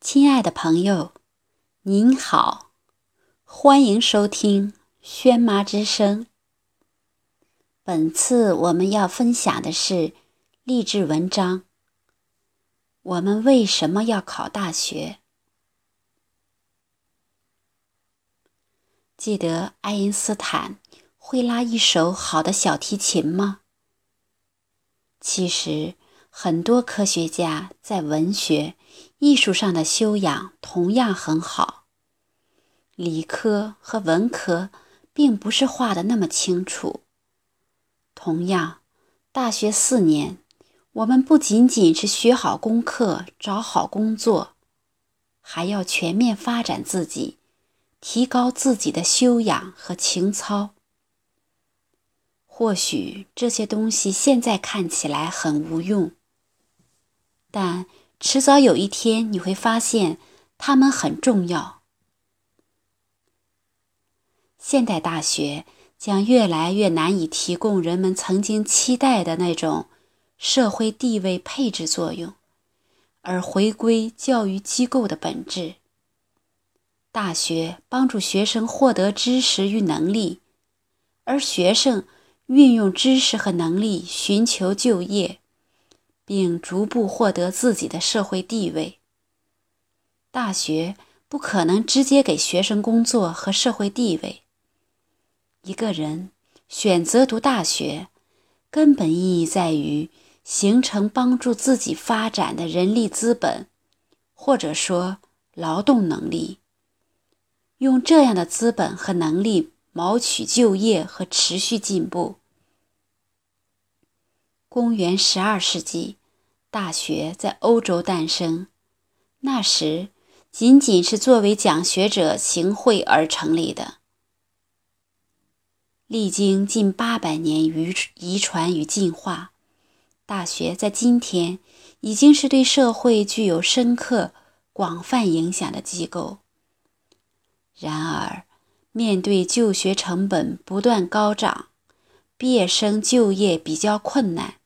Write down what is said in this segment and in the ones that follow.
亲爱的朋友，您好，欢迎收听轩妈之声。本次我们要分享的是励志文章。我们为什么要考大学？记得爱因斯坦会拉一手好的小提琴吗？其实，很多科学家在文学、艺术上的修养同样很好。理科和文科并不是画的那么清楚。同样，大学四年，我们不仅仅是学好功课、找好工作，还要全面发展自己，提高自己的修养和情操。或许这些东西现在看起来很无用，但迟早有一天你会发现它们很重要。现代大学将越来越难以提供人们曾经期待的那种社会地位配置作用，而回归教育机构的本质。大学帮助学生获得知识与能力，而学生。运用知识和能力寻求就业，并逐步获得自己的社会地位。大学不可能直接给学生工作和社会地位。一个人选择读大学，根本意义在于形成帮助自己发展的人力资本，或者说劳动能力。用这样的资本和能力。谋取就业和持续进步。公元十二世纪，大学在欧洲诞生，那时仅仅是作为讲学者行会而成立的。历经近八百年遗遗传与进化，大学在今天已经是对社会具有深刻、广泛影响的机构。然而，面对就学成本不断高涨，毕业生就业比较困难，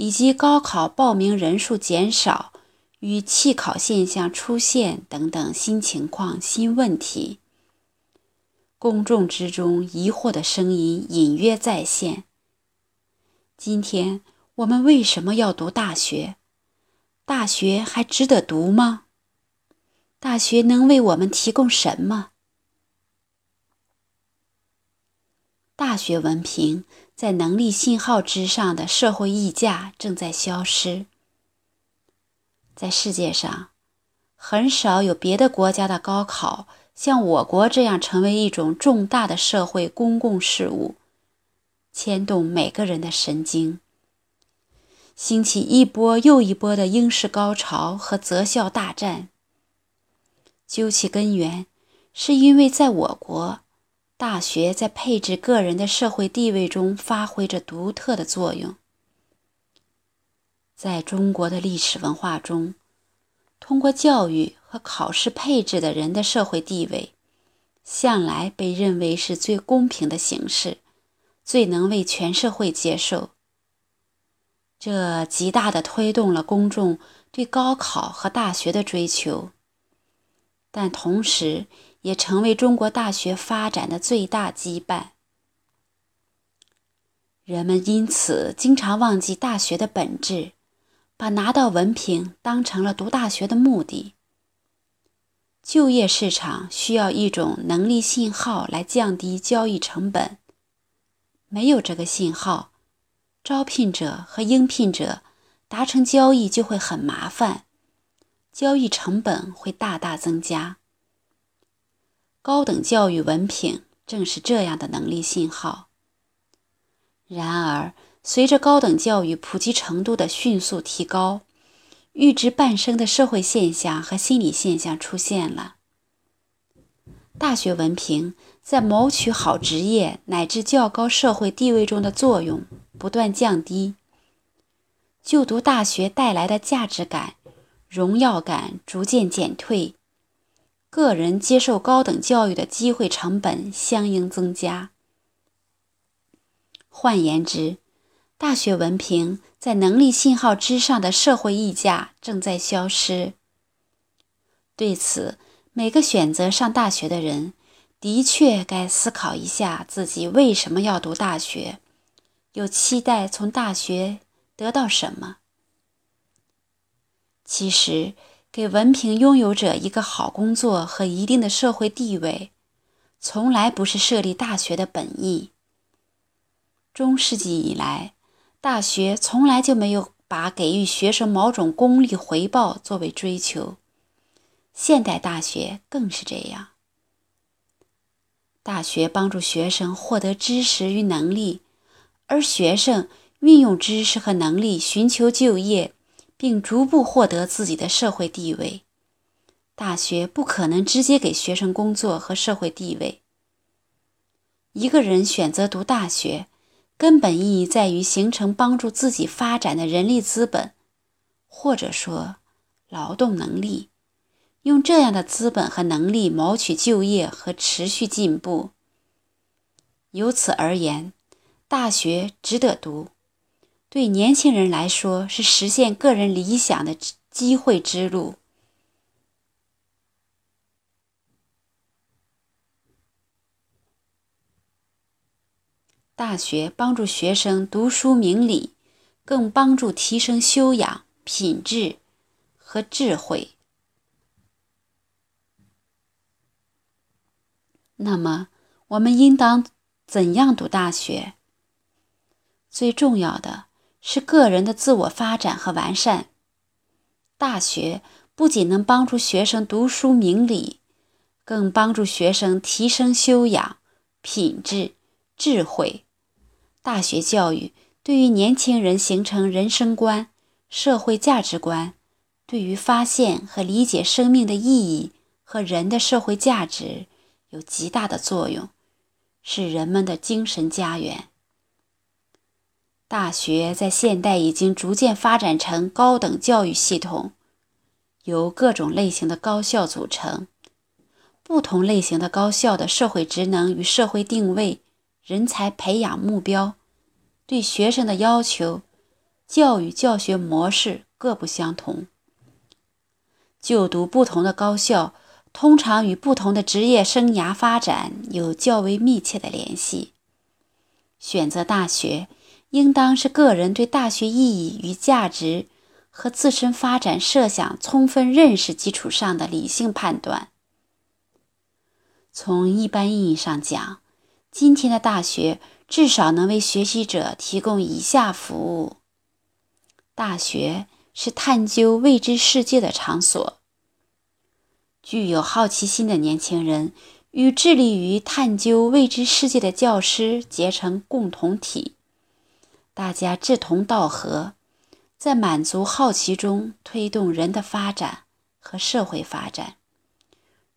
以及高考报名人数减少与弃考现象出现等等新情况、新问题，公众之中疑惑的声音隐约再现。今天我们为什么要读大学？大学还值得读吗？大学能为我们提供什么？大学文凭在能力信号之上的社会溢价正在消失。在世界上，很少有别的国家的高考像我国这样成为一种重大的社会公共事务，牵动每个人的神经，兴起一波又一波的应试高潮和择校大战。究其根源，是因为在我国。大学在配置个人的社会地位中发挥着独特的作用。在中国的历史文化中，通过教育和考试配置的人的社会地位，向来被认为是最公平的形式，最能为全社会接受。这极大地推动了公众对高考和大学的追求，但同时。也成为中国大学发展的最大羁绊。人们因此经常忘记大学的本质，把拿到文凭当成了读大学的目的。就业市场需要一种能力信号来降低交易成本，没有这个信号，招聘者和应聘者达成交易就会很麻烦，交易成本会大大增加。高等教育文凭正是这样的能力信号。然而，随着高等教育普及程度的迅速提高，预知半生的社会现象和心理现象出现了。大学文凭在谋取好职业乃至较高社会地位中的作用不断降低，就读大学带来的价值感、荣耀感逐渐减退。个人接受高等教育的机会成本相应增加。换言之，大学文凭在能力信号之上的社会溢价正在消失。对此，每个选择上大学的人，的确该思考一下自己为什么要读大学，又期待从大学得到什么。其实，给文凭拥有者一个好工作和一定的社会地位，从来不是设立大学的本意。中世纪以来，大学从来就没有把给予学生某种功利回报作为追求。现代大学更是这样。大学帮助学生获得知识与能力，而学生运用知识和能力寻求就业，并逐步获得自己的社会地位。大学不可能直接给学生工作和社会地位。一个人选择读大学。根本意义在于形成帮助自己发展的人力资本，或者说劳动能力，用这样的资本和能力谋取就业和持续进步。由此而言，大学值得读，对年轻人来说是实现个人理想的机会之路。大学帮助学生读书明理，更帮助提升修养、品质和智慧。那么，我们应当怎样读大学？最重要的是个人的自我发展和完善。大学不仅能帮助学生读书明理，更帮助学生提升修养、品质、智慧。大学教育对于年轻人形成人生观、社会价值观，对于发现和理解生命的意义和人的社会价值有极大的作用，是人们的精神家园。大学在现代已经逐渐发展成高等教育系统，由各种类型的高校组成，不同类型的高校的社会职能与社会定位。人才培养目标，对学生的要求，教育教学模式各不相同。就读不同的高校，通常与不同的职业生涯发展有较为密切的联系。选择大学，应当是个人对大学意义与价值和自身发展设想充分认识基础上的理性判断。从一般意义上讲，今天的大学至少能为学习者提供以下服务：大学是探究未知世界的场所。具有好奇心的年轻人与致力于探究未知世界的教师结成共同体，大家志同道合，在满足好奇中推动人的发展和社会发展。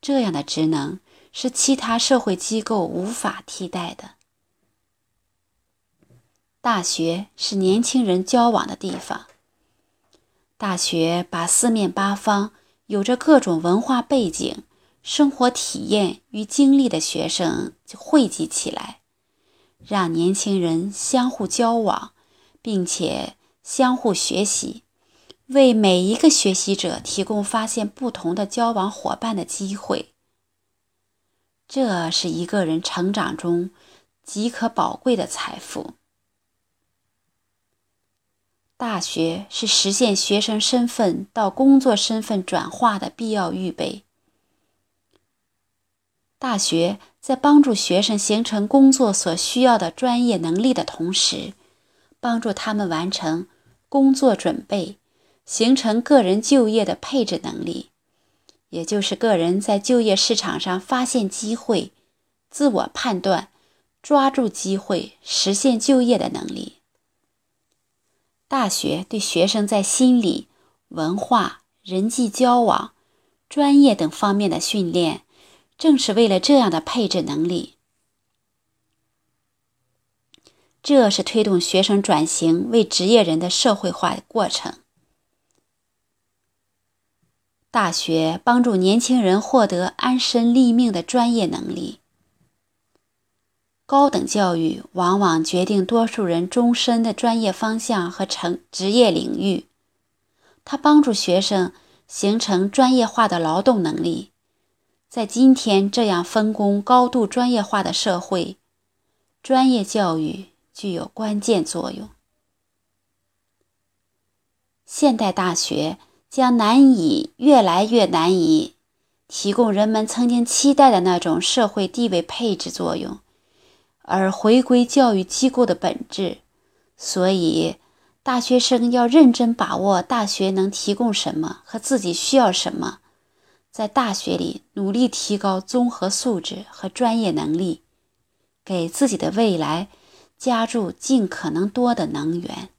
这样的职能。是其他社会机构无法替代的。大学是年轻人交往的地方。大学把四面八方有着各种文化背景、生活体验与经历的学生汇集起来，让年轻人相互交往，并且相互学习，为每一个学习者提供发现不同的交往伙伴的机会。这是一个人成长中极可宝贵的财富。大学是实现学生身份到工作身份转化的必要预备。大学在帮助学生形成工作所需要的专业能力的同时，帮助他们完成工作准备，形成个人就业的配置能力。也就是个人在就业市场上发现机会、自我判断、抓住机会、实现就业的能力。大学对学生在心理、文化、人际交往、专业等方面的训练，正是为了这样的配置能力。这是推动学生转型为职业人的社会化过程。大学帮助年轻人获得安身立命的专业能力。高等教育往往决定多数人终身的专业方向和成职业领域。它帮助学生形成专业化的劳动能力。在今天这样分工高度专业化的社会，专业教育具有关键作用。现代大学将难以越来越难以提供人们曾经期待的那种社会地位配置作用，而回归教育机构的本质。所以，大学生要认真把握大学能提供什么和自己需要什么，在大学里努力提高综合素质和专业能力，给自己的未来加注尽可能多的能源。